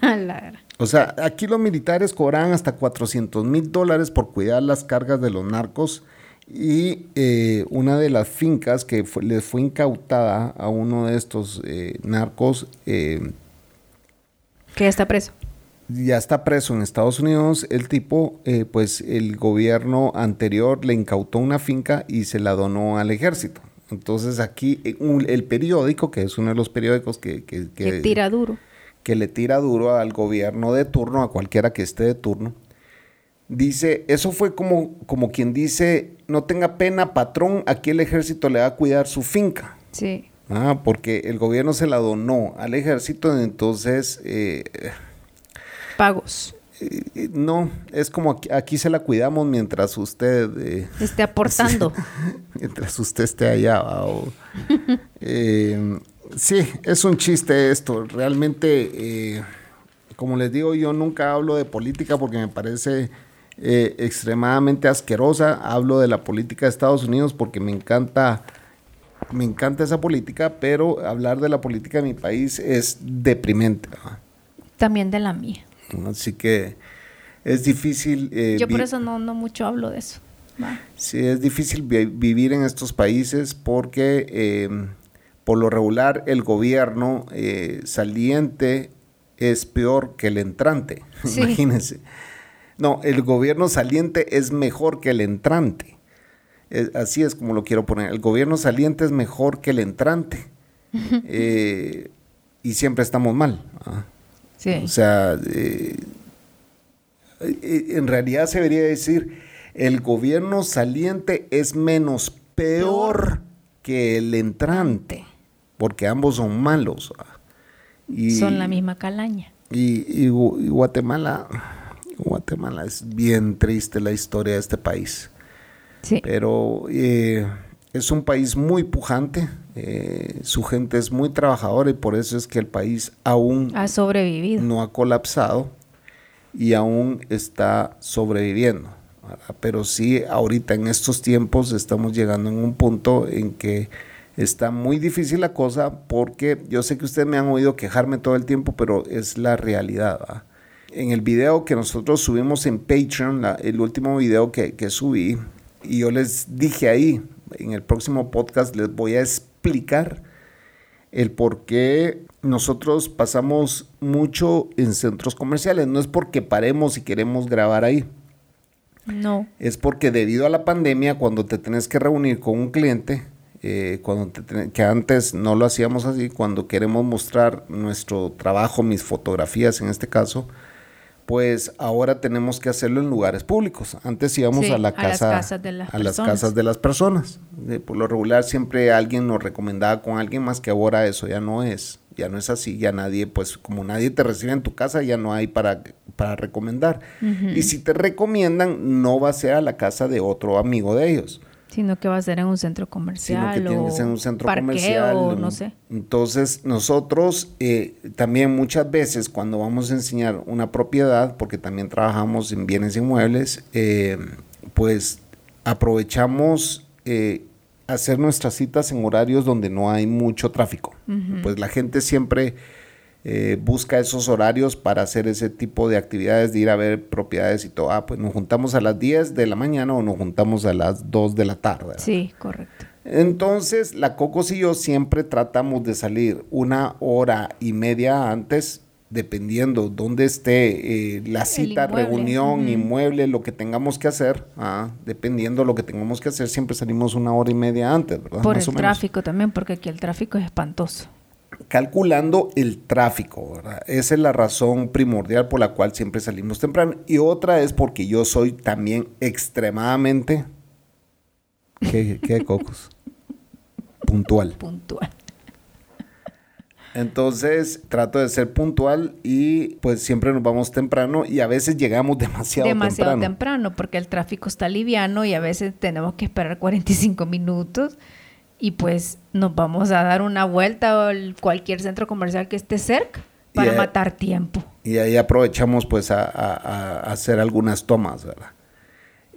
O sea, aquí los militares cobran hasta 400 mil dólares por cuidar las cargas de los narcos y eh, una de las fincas que les fue incautada a uno de estos eh, narcos... Eh, que ya está preso. Ya está preso en Estados Unidos. El tipo, pues el gobierno anterior le incautó una finca y se la donó al ejército. Entonces aquí el periódico, que es uno de los periódicos que... Que, que tira duro que le tira duro al gobierno de turno, a cualquiera que esté de turno, dice, eso fue como, como quien dice, no tenga pena, patrón, aquí el ejército le va a cuidar su finca. Sí. Ah, porque el gobierno se la donó al ejército, entonces... Eh, Pagos. Eh, no, es como aquí, se la cuidamos mientras usted... Eh, esté aportando. mientras usted esté allá. Sí, es un chiste esto. Realmente, eh, como les digo, yo nunca hablo de política porque me parece eh, extremadamente asquerosa. Hablo de la política de Estados Unidos porque me encanta, me encanta esa política, pero hablar de la política de mi país es deprimente. También de la mía. Así que es difícil. Eh, yo por eso no, no mucho hablo de eso. Sí, es difícil vivir en estos países porque por lo regular el gobierno eh, saliente es peor que el entrante. Imagínense. No, el gobierno saliente es mejor que el entrante. así es como lo quiero poner. El gobierno saliente es mejor que el entrante. Eh, y siempre estamos mal. Sí. O sea, eh, en realidad se debería decir, el gobierno saliente es menos peor. que el entrante porque ambos son malos. Y, son la misma calaña. Y, Guatemala, Guatemala es bien triste la historia de este país. Sí. Pero eh, es un país muy pujante, eh, su gente es muy trabajadora y por eso es que el país aún ha sobrevivido. No ha colapsado y aún está sobreviviendo. Pero sí, ahorita en estos tiempos estamos llegando en un punto en que Está muy difícil la cosa porque yo sé que ustedes me han oído quejarme todo el tiempo, pero es la realidad. En el video que nosotros subimos en Patreon, el último video que, que subí, y yo les dije ahí, en el próximo podcast les voy a explicar el por qué nosotros pasamos mucho en centros comerciales. No es porque paremos y queremos grabar ahí. No. Es porque debido a la pandemia, cuando te tenés que reunir con un cliente, eh, cuando que antes no lo hacíamos así, cuando queremos mostrar nuestro trabajo, mis fotografías en este caso, pues ahora tenemos que hacerlo en lugares públicos. Antes íbamos a la casa, las casas de las a las casas de las personas. por lo regular siempre alguien nos recomendaba con alguien más que ahora eso ya no es, ya no es así, ya nadie, pues como nadie te recibe en tu casa, ya no hay para, para recomendar. Y si te recomiendan, no va a ser a la casa de otro amigo de ellos Sino que va a ser en un centro comercial. Sino que tiene que ser en un centro comercial. O no sé. Entonces, nosotros eh, también muchas veces cuando vamos a enseñar una propiedad, porque también trabajamos en bienes inmuebles, eh, pues aprovechamos eh, hacer nuestras citas en horarios donde no hay mucho tráfico. Pues la gente siempre eh, busca esos horarios para hacer ese tipo de actividades, de ir a ver propiedades y todo. Ah, pues nos juntamos a las 10 de la mañana o nos juntamos a las 2 de la tarde. Sí, correcto. Entonces, la Cocos y yo siempre tratamos de salir una hora y media antes, dependiendo dónde esté eh, la cita, reunión, inmueble, lo que tengamos que hacer, ah, dependiendo lo que tengamos que hacer, siempre salimos una hora y media antes, ¿verdad? Por el tráfico también, porque aquí el tráfico es espantoso calculando el tráfico, ¿verdad? Esa es la razón primordial por la cual siempre salimos temprano. Y otra es porque yo soy también extremadamente... ¿Qué, qué cocos? puntual. Puntual. Entonces trato de ser puntual y pues siempre nos vamos temprano y a veces llegamos demasiado, demasiado temprano. temprano porque el tráfico está liviano y a veces tenemos que esperar 45 minutos y pues nos vamos a dar una vuelta a cualquier centro comercial que esté cerca para matar tiempo. Y ahí aprovechamos pues a, hacer algunas tomas, ¿verdad?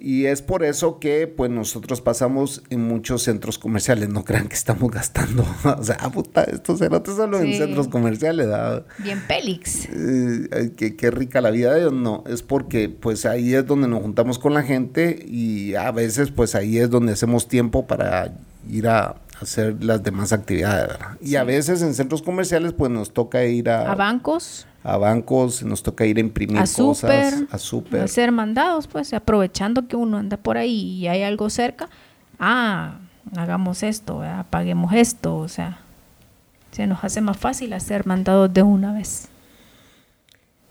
Y es por eso que pues nosotros pasamos en muchos centros comerciales, no crean que estamos gastando, o sea, puta, estos cerotes solo en centros comerciales, ¿verdad? Bien Pélix. Eh, qué, rica la vida de ellos, no, es porque pues ahí es donde nos juntamos con la gente y a veces pues ahí es donde hacemos tiempo para ir a hacer las demás actividades. Y a veces en centros comerciales pues nos toca ir a... A bancos. A bancos, nos toca ir a imprimir cosas, a súper. Hacer mandados, pues aprovechando que uno anda por ahí y hay algo cerca. Ah, hagamos esto, paguemos esto, o sea, se nos hace más fácil hacer mandados de una vez.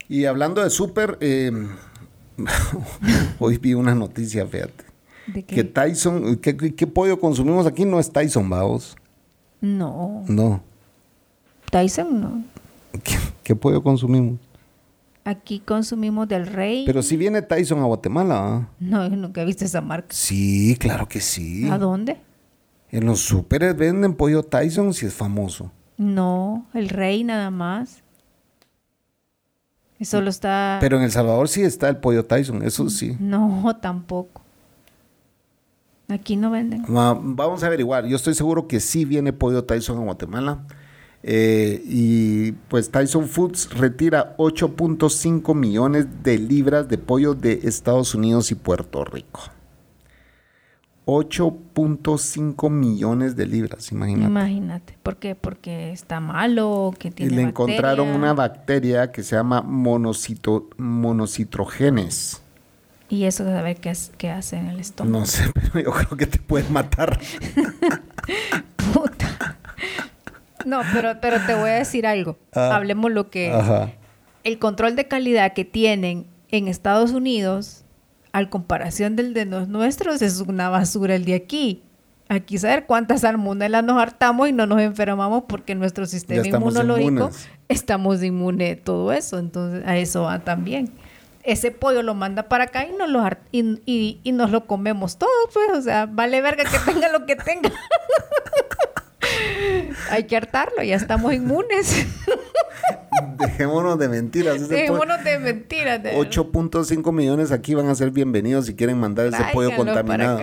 Y hablando de súper, eh, hoy vi una noticia, fíjate que Tyson, ¿qué, pollo consumimos aquí? No es Tyson, vamos. No. No. Tyson no. ¿Qué, pollo consumimos? Aquí consumimos del rey. Pero si viene Tyson a Guatemala. ¿ah? No, nunca he visto esa marca. Sí, claro que sí. ¿A dónde? En los súperes venden pollo Tyson si es famoso. No, el rey nada más. Eso lo está. Pero en El Salvador sí está el pollo Tyson, eso sí. No, tampoco. Aquí no venden. vamos a averiguar. Yo estoy seguro que sí viene pollo Tyson a Guatemala. Eh, y pues Tyson Foods retira 8.5 millones de libras de pollo de Estados Unidos y Puerto Rico. 8.5 millones de libras, imagínate. Imagínate. ¿Por qué? Porque está malo, que tiene Y le encontraron una bacteria que se llama monocito, monocitrogenes y eso de saber qué, qué hace en el estómago. No sé, pero yo creo que te pueden matar. Puta. No, pero, pero te voy a decir algo. Ah. Hablemos lo que... El control de calidad que tienen en Estados Unidos, al comparación del de los nuestros, es una basura el de aquí. Aquí saber cuántas salmonelas nos hartamos y no nos enfermamos porque nuestro sistema inmunológico estamos inmune a todo eso. Entonces, a eso va también ese pollo lo manda para acá y nos lo, y, y, nos lo comemos todo, pues, o sea, vale verga que tenga lo que tenga. Hay que hartarlo, ya estamos inmunes. Dejémonos de mentiras. Dejémonos de mentiras. 8.5 millones aquí van a ser bienvenidos si quieren mandar ese pollo contaminado.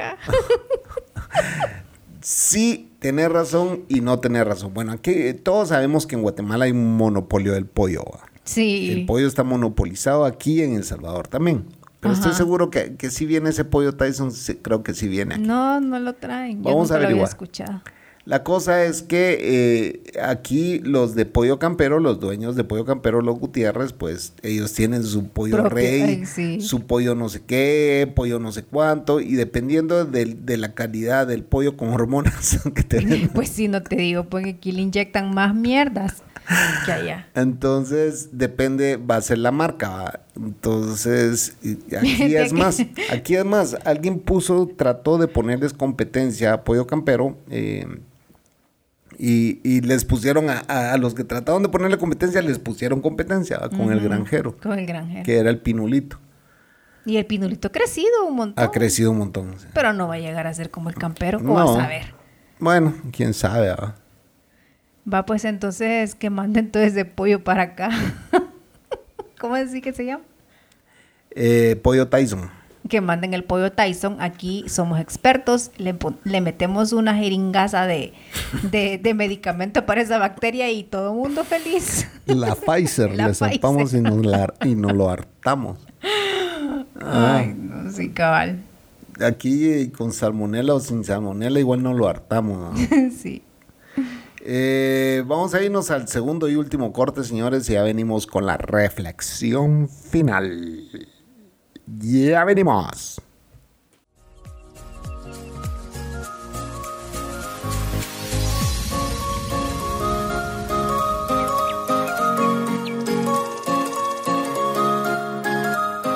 sí, tener razón y no tener razón. Bueno, aquí todos sabemos que en Guatemala hay un monopolio del pollo. Sí. El pollo está monopolizado aquí en El Salvador también. Pero estoy seguro que, que si viene ese pollo Tyson, creo que sí viene. No, no lo traen. Vamos a averiguar. Lo había escuchado. La cosa es que eh, aquí los de Pollo Campero, los dueños de Pollo Campero, los Gutiérrez, pues ellos tienen su pollo rey, su pollo no sé qué, pollo no sé cuánto, y dependiendo de, la calidad del pollo con hormonas que tienen. Pues sí, no te digo, porque aquí le inyectan más mierdas que allá. Entonces, depende, va a ser la marca. Entonces, aquí es más, aquí es más, alguien puso, trató de ponerles competencia a Pollo Campero. Eh, y, les pusieron a, los que trataron de ponerle competencia, les pusieron competencia con el granjero. Con el granjero. Que era el pinulito. Y el pinulito ha crecido un montón. Ha crecido un montón. sí. Pero no va a llegar a ser como el campero, No. o a ver. Bueno, quién sabe. ¿ah? Va, pues entonces que manden todo ese pollo para acá. ¿Cómo decir que se llama? Eh, Pollo Tyson. Que manden el pollo Tyson. Aquí somos expertos. Le, le metemos una jeringaza de, de, de medicamento para esa bacteria y todo el mundo feliz. La Pfizer. La le zampamos y nos, la, y nos lo hartamos. Ah. Ay, no, sí, cabal. Aquí con salmonela o sin salmonela igual no lo hartamos. ¿no? sí. Eh, vamos a irnos al segundo y último corte, señores, y ya venimos con la reflexión final. Ya venimos.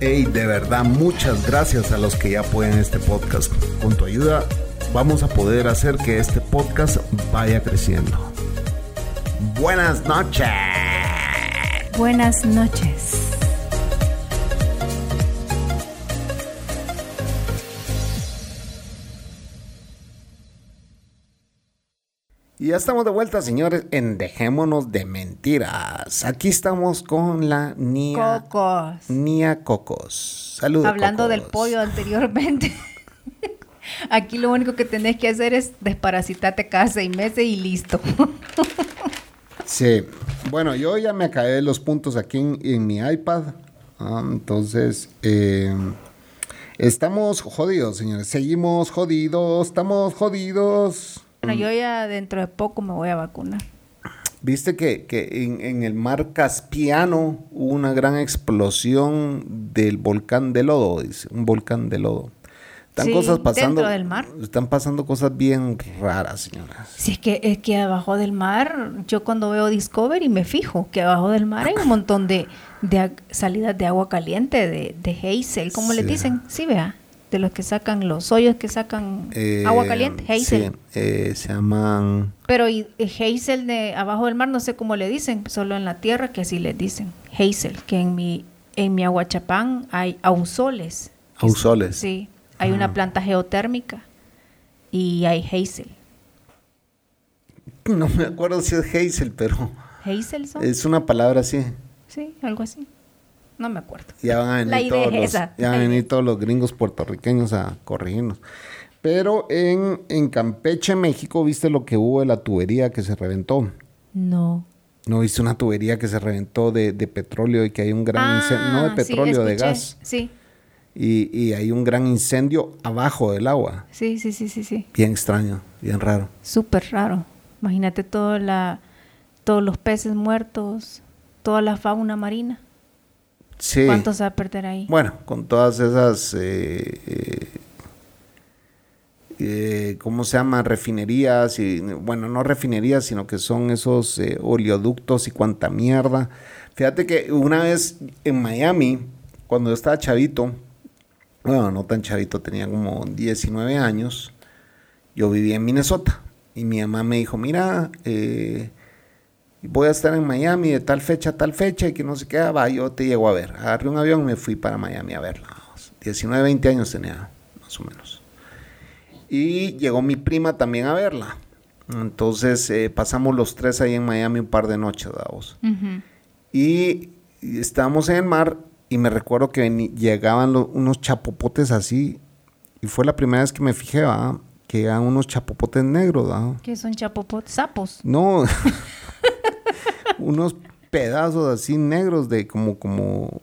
Hey, de verdad, muchas gracias a los que ya apoyan este podcast. Con tu ayuda vamos a poder hacer que este podcast vaya creciendo. Buenas noches. Buenas noches. Y ya estamos de vuelta, señores, en Dejémonos de Mentiras. Aquí estamos con la Nia, Cocos. Nia Cocos. Saludos. Hablando del pollo anteriormente. Aquí lo único que tenés que hacer es desparasitarte cada seis meses y listo. Sí. Bueno, yo ya me acabé los puntos aquí en, en mi iPad. Ah, entonces, eh, estamos jodidos, señores. Seguimos jodidos. Estamos jodidos. Bueno, yo ya dentro de poco me voy a vacunar. Viste que, que en, en el mar Caspiano hubo una gran explosión del volcán de lodo, dice, un volcán de lodo. Están Sí, cosas pasando. dentro del mar. Están pasando cosas bien raras, señoras. Si es que, es que abajo del mar, yo cuando veo Discovery me fijo que abajo del mar hay un montón de, de salidas de agua caliente, de, de Hazel, ¿cómo le Sí. dicen? Sí, vea, de los que sacan los hoyos que sacan Eh, agua caliente, Hazel. Sí, eh, se llaman. Pero y, y Hazel de abajo del mar no sé cómo le dicen, solo en la tierra que así les dicen. Hazel, que en mi, en mi aguachapán hay ausoles. Ausoles. Sí, hay una planta geotérmica y hay Hazel. No me acuerdo si es Hazel, pero Hazel son. es una palabra así. Sí, algo así. No me acuerdo. Ya van a La venir, idea todos, es los, esa, ya van a la venir todos los gringos puertorriqueños a corregirnos. Pero en, en Campeche, México, ¿viste lo que hubo de la tubería que se reventó? No. ¿No viste una tubería que se reventó de, de petróleo y que hay un gran incendio? No de Ah, sí, petróleo, de gas. Sí, Y, y hay un gran incendio abajo del agua. sí, sí, sí, sí, sí. Bien extraño, bien raro. Súper raro. Imagínate toda la, todos los peces muertos, toda la fauna marina. Sí. ¿Cuánto se va a perder ahí? Bueno, con todas esas, eh, eh, eh, ¿cómo se llama? Refinerías, y, bueno, no refinerías, sino que son esos eh, oleoductos y cuanta mierda. Fíjate que una vez en Miami, cuando yo estaba chavito, bueno, no tan chavito, tenía como 19 años, yo vivía en Minnesota y mi mamá me dijo, mira, eh, voy a estar en Miami de tal fecha a tal fecha y que no qué, ah, va, yo te llego a ver. Agarré un avión y me fui para Miami a verla. 19, 20 años tenía, más o menos. Y llegó mi prima también a verla. Entonces eh, pasamos los tres ahí en Miami un par de noches, Davos. Y, y estábamos en el mar y me recuerdo que llegaban unos chapopotes así. Y fue la primera vez que me fijé, ¿va? Que eran unos chapopotes negros, ¿va? ¿Qué son chapopot? Sapos. No, unos pedazos así negros de como, como,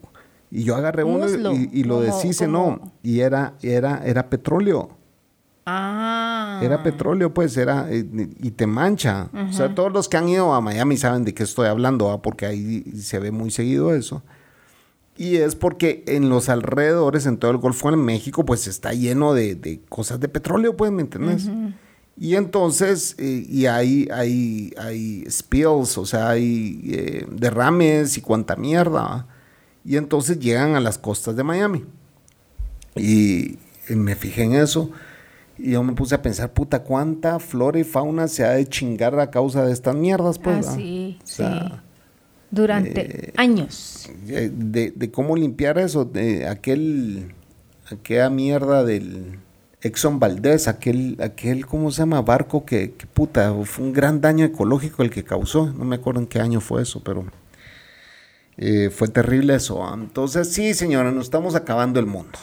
y yo agarré uno y, y lo deshice, no, y era, era, era petróleo, Ah. era petróleo, pues, era, eh, y te mancha. O sea, todos los que han ido a Miami saben de qué estoy hablando, ¿va? porque ahí se ve muy seguido eso. Y es porque en los alrededores, en todo el Golfo de México, pues está lleno de, cosas de petróleo, pues, ¿me entiendes? Y entonces, eh, y hay, hay, hay spills, o sea, hay eh, derrames y cuanta mierda. Y entonces llegan a las costas de Miami. Y, me fijé en eso. Y yo me puse a pensar, puta, cuánta flora y fauna se ha de chingar a causa de estas mierdas, pues. Ah, sí, sí durante eh, años. De, cómo limpiar eso, de aquel, aquella mierda del Exxon Valdez, aquel, aquel, ¿cómo se llama? Barco que, puta, fue un gran daño ecológico el que causó, no me acuerdo en qué año fue eso, pero eh, fue terrible eso. Entonces, sí, señora, nos estamos acabando el mundo.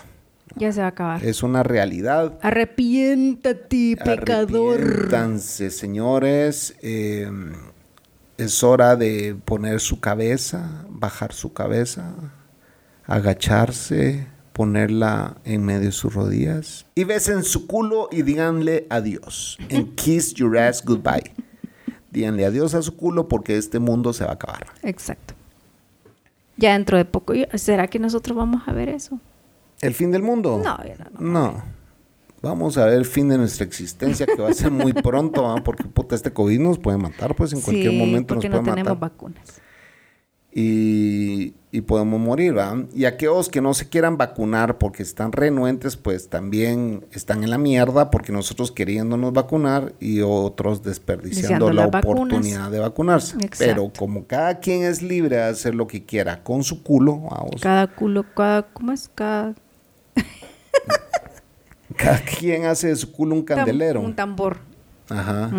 Ya se va a acabar. Es una realidad. Arrepiéntate, pecador. Arrepiéntanse, señores. Eh, es hora de poner su cabeza, bajar su cabeza, agacharse, ponerla en medio de sus rodillas y besen su culo y díganle adiós. And kiss your ass goodbye. Díganle adiós a su culo porque este mundo se va a acabar. Exacto. Ya dentro de poco, ¿será que nosotros vamos a ver eso? ¿El fin del mundo? No, no. No vamos a ver el fin de nuestra existencia, que va a ser muy pronto, porque puta, este COVID nos puede matar, pues en cualquier momento nos puede no tenemos vacunas. Y, y, podemos morir, ¿va? Y aquellos que no se quieran vacunar porque están renuentes, pues también están en la mierda porque nosotros queriéndonos vacunar y otros desperdiciando la oportunidad de vacunarse. Pero como cada quien es libre de hacer lo que quiera con su culo, vamos. Cada culo, cada, ¿cómo es? Cada cada quien hace de su culo un candelero. Un tambor. Ajá.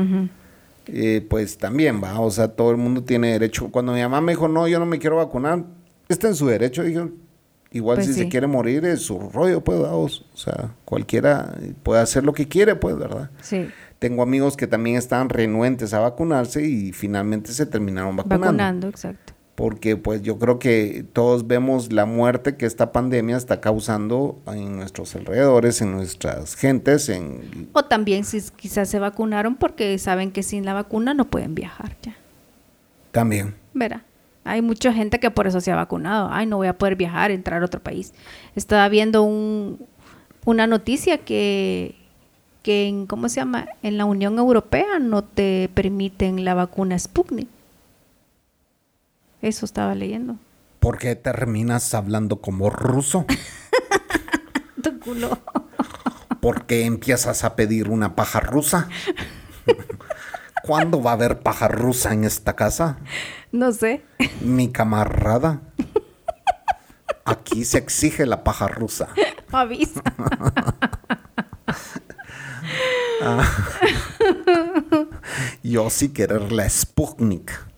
Eh, pues también va, o sea, todo el mundo tiene derecho. Cuando mi mamá me dijo, no, yo no me quiero vacunar, está en su derecho. Dijo, igual pues si se quiere morir es su rollo, pues, o sea, cualquiera puede hacer lo que quiere, pues, ¿verdad? Sí. Tengo amigos que también estaban renuentes a vacunarse y finalmente se terminaron vacunando. Vacunando, exacto porque pues yo creo que todos vemos la muerte que esta pandemia está causando en nuestros alrededores, en nuestras gentes. En... O también si quizás se vacunaron porque saben que sin la vacuna no pueden viajar ya. También. Verá. Hay mucha gente que por eso se ha vacunado. Ay, no voy a poder viajar, entrar a otro país. Estaba viendo un, una noticia que, que en, ¿cómo se llama? En la Unión Europea no te permiten la vacuna Sputnik. Eso estaba leyendo. ¿Por qué terminas hablando como ruso? tu culo. ¿Por qué empiezas a pedir una paja rusa? ¿Cuándo va a haber paja rusa en esta casa? No sé. Mi camarada. Aquí se exige la paja rusa. Avisa. Ah. Yo sí querer la Sputnik.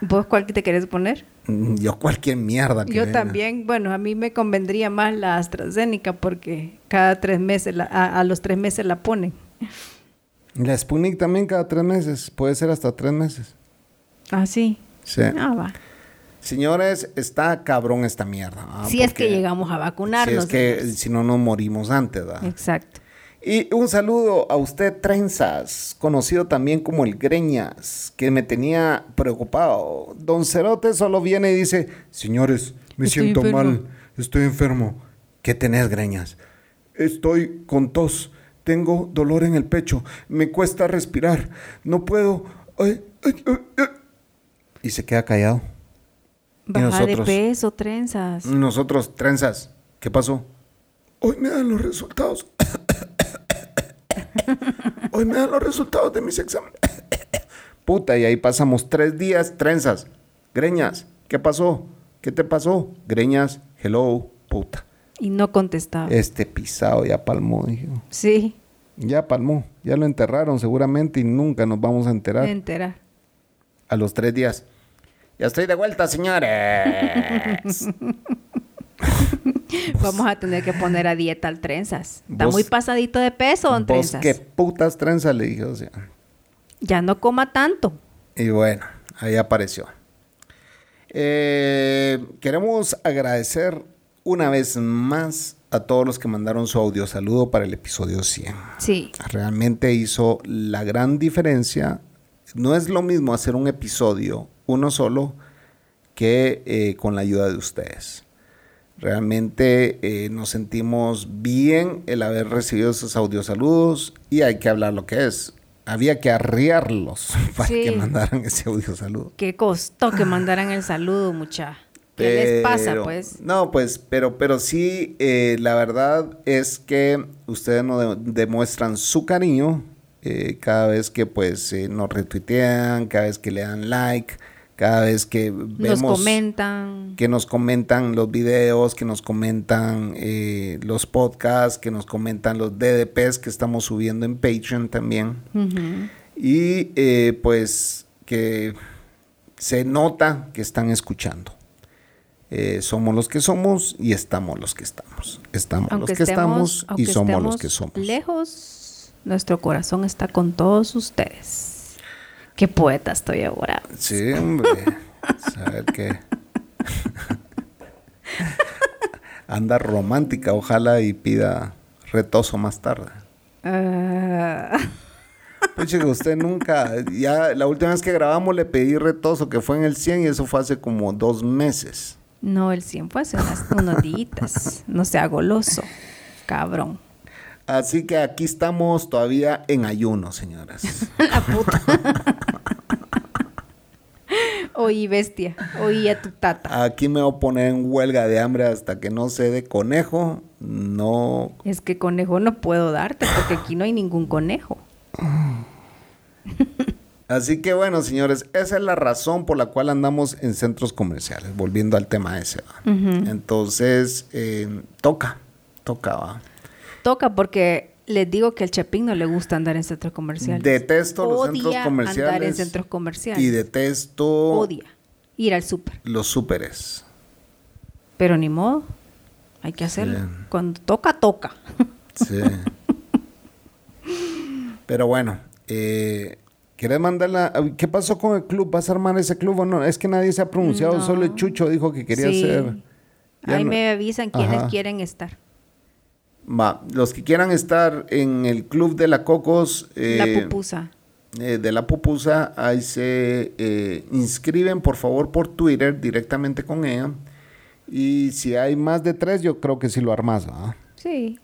¿Vos cuál te querés poner? Mm, yo cualquier mierda. Yo también, bueno, a mí me convendría más la AstraZeneca porque cada tres meses, a, los tres meses la ponen. La Sputnik también cada tres meses, puede ser hasta tres meses. Ah, sí. Sí. Ah, va. Señores, está cabrón esta mierda. Si es que llegamos a vacunarnos. Si es que si no nos morimos antes, ¿verdad? Exacto. Y un saludo a usted, Trenzas, conocido también como el Greñas, que me tenía preocupado. Don Cerote solo viene y dice, señores, me siento mal, estoy enfermo. ¿Qué tenés, Greñas? Estoy con tos, tengo dolor en el pecho, me cuesta respirar, no puedo. y se queda callado. Baja de peso, Trenzas. Nosotros, Trenzas, ¿qué pasó? Hoy me dan los resultados. Hoy me dan los resultados de mis exámenes. Puta, y ahí pasamos tres días, trenzas, greñas. ¿Qué pasó? ¿Qué te pasó? Greñas, hello, puta. Y no contestaba. Este pisado ya palmó, dijo. Sí. Ya palmó, ya lo enterraron seguramente y nunca nos vamos a enterar. Enterar. A los tres días. Ya estoy de vuelta, señores. Vamos a tener que poner a dieta al trenzas. Está muy pasadito de peso, don trenzas. ¿Qué putas trenzas le dije? O sea. Ya no coma tanto. Y bueno, ahí apareció. Eh, queremos agradecer una vez más a todos los que mandaron su audio saludo para el episodio 100. Sí. Realmente hizo la gran diferencia. No es lo mismo hacer un episodio uno solo que eh, con la ayuda de ustedes. Realmente eh, nos sentimos bien el haber recibido esos audiosaludos y hay que hablar lo que es. Había que arriarlos para que mandaran ese audio saludo. Qué costó que mandaran el saludo, mucha. ¿Qué les pasa, pues? No, pues, pero, pero sí, eh, la verdad es que ustedes nos demuestran su cariño eh, cada vez que, pues, nos retuitean, cada vez que le dan like cada vez que vemos nos comentan. que nos comentan los videos, que nos comentan eh, los podcasts, que nos comentan los DDPs que estamos subiendo en Patreon también. Y eh, pues que se nota que están escuchando. Eh, somos los que somos y estamos los que estamos. Estamos los que estamos y somos los que somos. Lejos, nuestro corazón está con todos ustedes. Qué poeta estoy ahora. Sí, hombre. Saber qué. Anda romántica, ojalá y pida retoso más tarde. Uh... que usted nunca, ya la última vez que grabamos le pedí retoso, que fue en el 100 y eso fue hace como dos meses. No, el 100 fue hace unos días. No sea goloso, cabrón. Así que aquí estamos todavía en ayuno, señoras. La puta. Oí bestia, oí a tu tata. Aquí me voy a poner en huelga de hambre hasta que no se dé conejo. No. Es que conejo no puedo darte porque aquí no hay ningún conejo. Así que bueno, señores, esa es la razón por la cual andamos en centros comerciales, volviendo al tema ese. Entonces, eh, toca, toca, va toca porque les digo que al Chapín no le gusta andar en centros comerciales. Detesto los centros comerciales. andar en centros comerciales. Y detesto... Odia ir al súper. Los súperes. Pero ni modo. Hay que hacerlo. Cuando toca, toca. Sí. Pero bueno, eh, ¿Quieres mandarla? ¿Qué pasó con el club? ¿Vas a armar ese club o no? Es que nadie se ha pronunciado, solo el Chucho dijo que quería sí. hacer. Ahí me avisan quienes quieren estar. Va, los que quieran estar en el club de la Cocos. Eh, la pupusa. Eh, de la pupusa, ahí se eh, inscriben por favor por Twitter directamente con ella. Y si hay más de tres, yo creo que sí lo armas, Sí.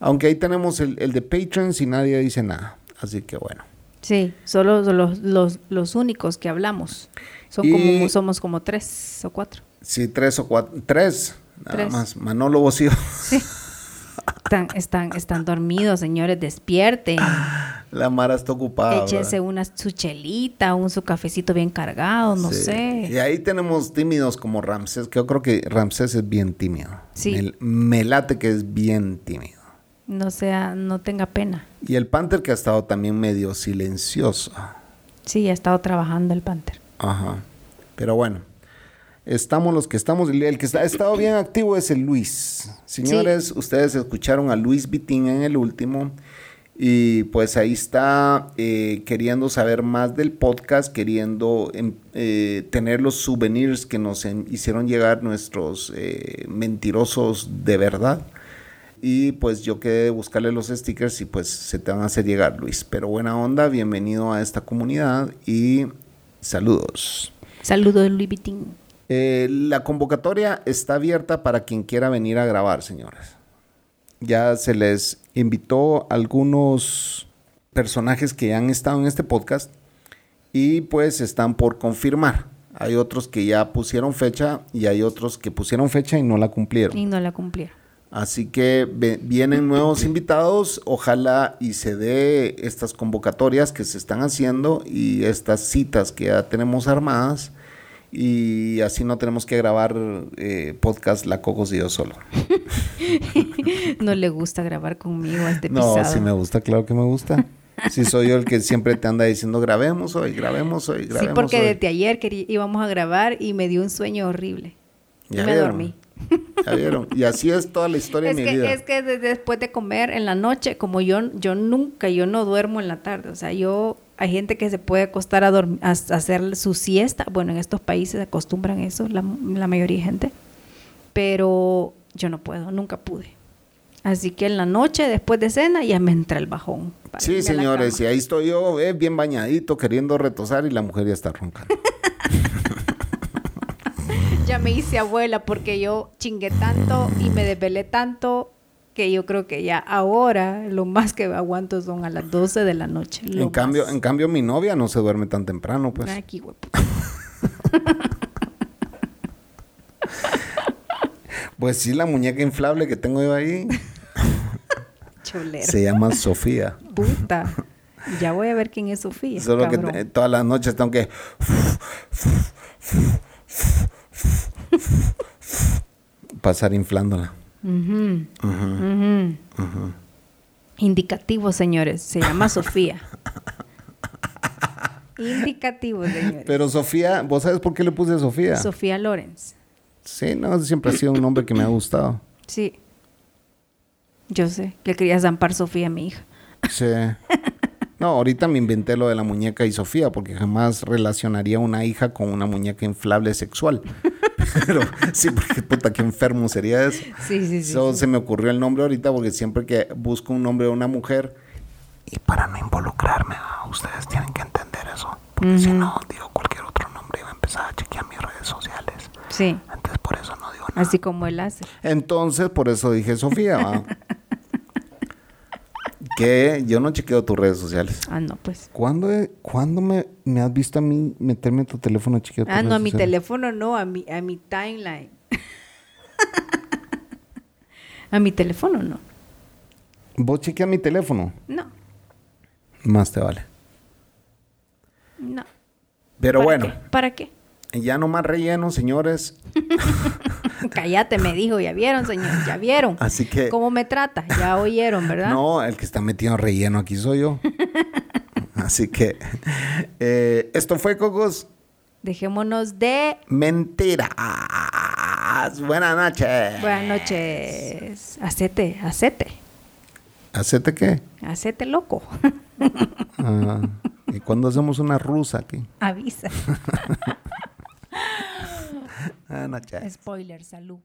Aunque ahí tenemos el, de Patreon y nadie dice nada. Así que bueno. Sí, solo los, los, los únicos que hablamos. Son como, somos como tres o cuatro. Sí, tres o cuatro. Tres, nada más. Manolo Bocio. Sí. Están, están, están dormidos, señores, despierten. La Mara está ocupada. Échense una su chelita, un su cafecito bien cargado, no sé. Y ahí tenemos tímidos como Ramsés, que yo creo que Ramsés es bien tímido. Sí. Me, late que es bien tímido. No sea, no tenga pena. Y el Panther que ha estado también medio silencioso. Sí, ha estado trabajando el Panther. Ajá. Pero bueno, estamos los que estamos. El que ha estado bien activo es el Luis. Señores, ustedes escucharon a Luis Vitín en el último. Y pues ahí está eh, queriendo saber más del podcast, queriendo em, eh, tener los souvenirs que nos hicieron llegar nuestros eh, mentirosos de verdad. Y pues yo quedé buscarle los stickers y pues se te van a hacer llegar, Luis. Pero buena onda, bienvenido a esta comunidad y saludos. Saludos, Luis Vitín. Eh, la convocatoria está abierta para quien quiera venir a grabar, señores. Ya se les invitó algunos personajes que han estado en este podcast y pues están por confirmar. Hay otros que ya pusieron fecha y hay otros que pusieron fecha y no la cumplieron. Y no la cumplieron. Así que vienen nuevos invitados, ojalá y se dé estas convocatorias que se están haciendo y estas citas que ya tenemos armadas y así no tenemos que grabar eh, podcast La Cocos y yo solo. no le gusta grabar conmigo este No, sí me gusta, claro que me gusta. Si soy yo el que siempre te anda diciendo grabemos hoy, grabemos hoy, grabemos Sí, porque desde ayer íbamos a grabar y me dio un sueño horrible. Ya me dormí. Ya vieron. Y así es toda la historia de mi vida. Es que después de comer en la noche, como yo, yo nunca, yo no duermo en la tarde. O sea, yo hay gente que se puede acostar a, hacer su siesta. Bueno, en estos países acostumbran eso, la, mayoría de gente. Pero yo no puedo, nunca pude. Así que en la noche, después de cena, ya me entra el bajón. Sí, señores, y ahí estoy yo, eh, bien bañadito, queriendo retosar y la mujer ya está roncando. ya me hice abuela porque yo chingué tanto y me desvelé tanto que yo creo que ya ahora lo más que aguanto son a las 12 de la noche. En cambio, en cambio, mi novia no se duerme tan temprano, pues. Aquí, pues sí, la muñeca inflable que tengo yo ahí. Cholera. Se llama Sofía. Puta. Ya voy a ver quién es Sofía. Solo que todas las noches tengo que pasar inflándola. Indicativo, señores. Se llama Sofía. Indicativo, señores. Pero Sofía, ¿vos sabes por qué le puse Sofía? Sofía Lorenz. Sí, no, siempre ha sido un nombre que me ha gustado. Sí. Yo sé que quería zampar Sofía, mi hija. Sí. No, ahorita me inventé lo de la muñeca y Sofía, porque jamás relacionaría una hija con una muñeca inflable sexual. Pero sí, porque puta, qué enfermo sería eso. Sí, sí, sí. se me ocurrió el nombre ahorita porque siempre que busco un nombre de una mujer, y para no involucrarme, ustedes tienen que entender eso. Porque si no, digo cualquier otro nombre y va a empezar a chequear mis redes sociales. Sí. Entonces por eso no digo nada. Así como él hace. Entonces por eso dije Sofía. que yo no chequeo tus redes sociales. Ah, no, pues. ¿Cuándo, ¿cuándo me, me, has visto a mí meterme en tu teléfono a chequear tus Ah, no, a mi teléfono no, a mi, a mi timeline. a mi teléfono no. ¿Vos chequeas mi teléfono? No. Más te vale. No. Pero bueno. ¿Para qué? Ya no más relleno, señores. Cállate, me dijo, ya vieron, señor, ya vieron. Así que. ¿Cómo me trata? Ya oyeron, ¿verdad? No, el que está metido en relleno aquí soy yo. Así que. Eh, esto fue, Cocos. Dejémonos de. Mentiras. Buenas noches. Buenas noches. Hacete, hacete. ¿Hacete qué? Hacete loco. Ah, ¿Y cuando hacemos una rusa aquí? Avisa. Ah, no, Spoiler, salud.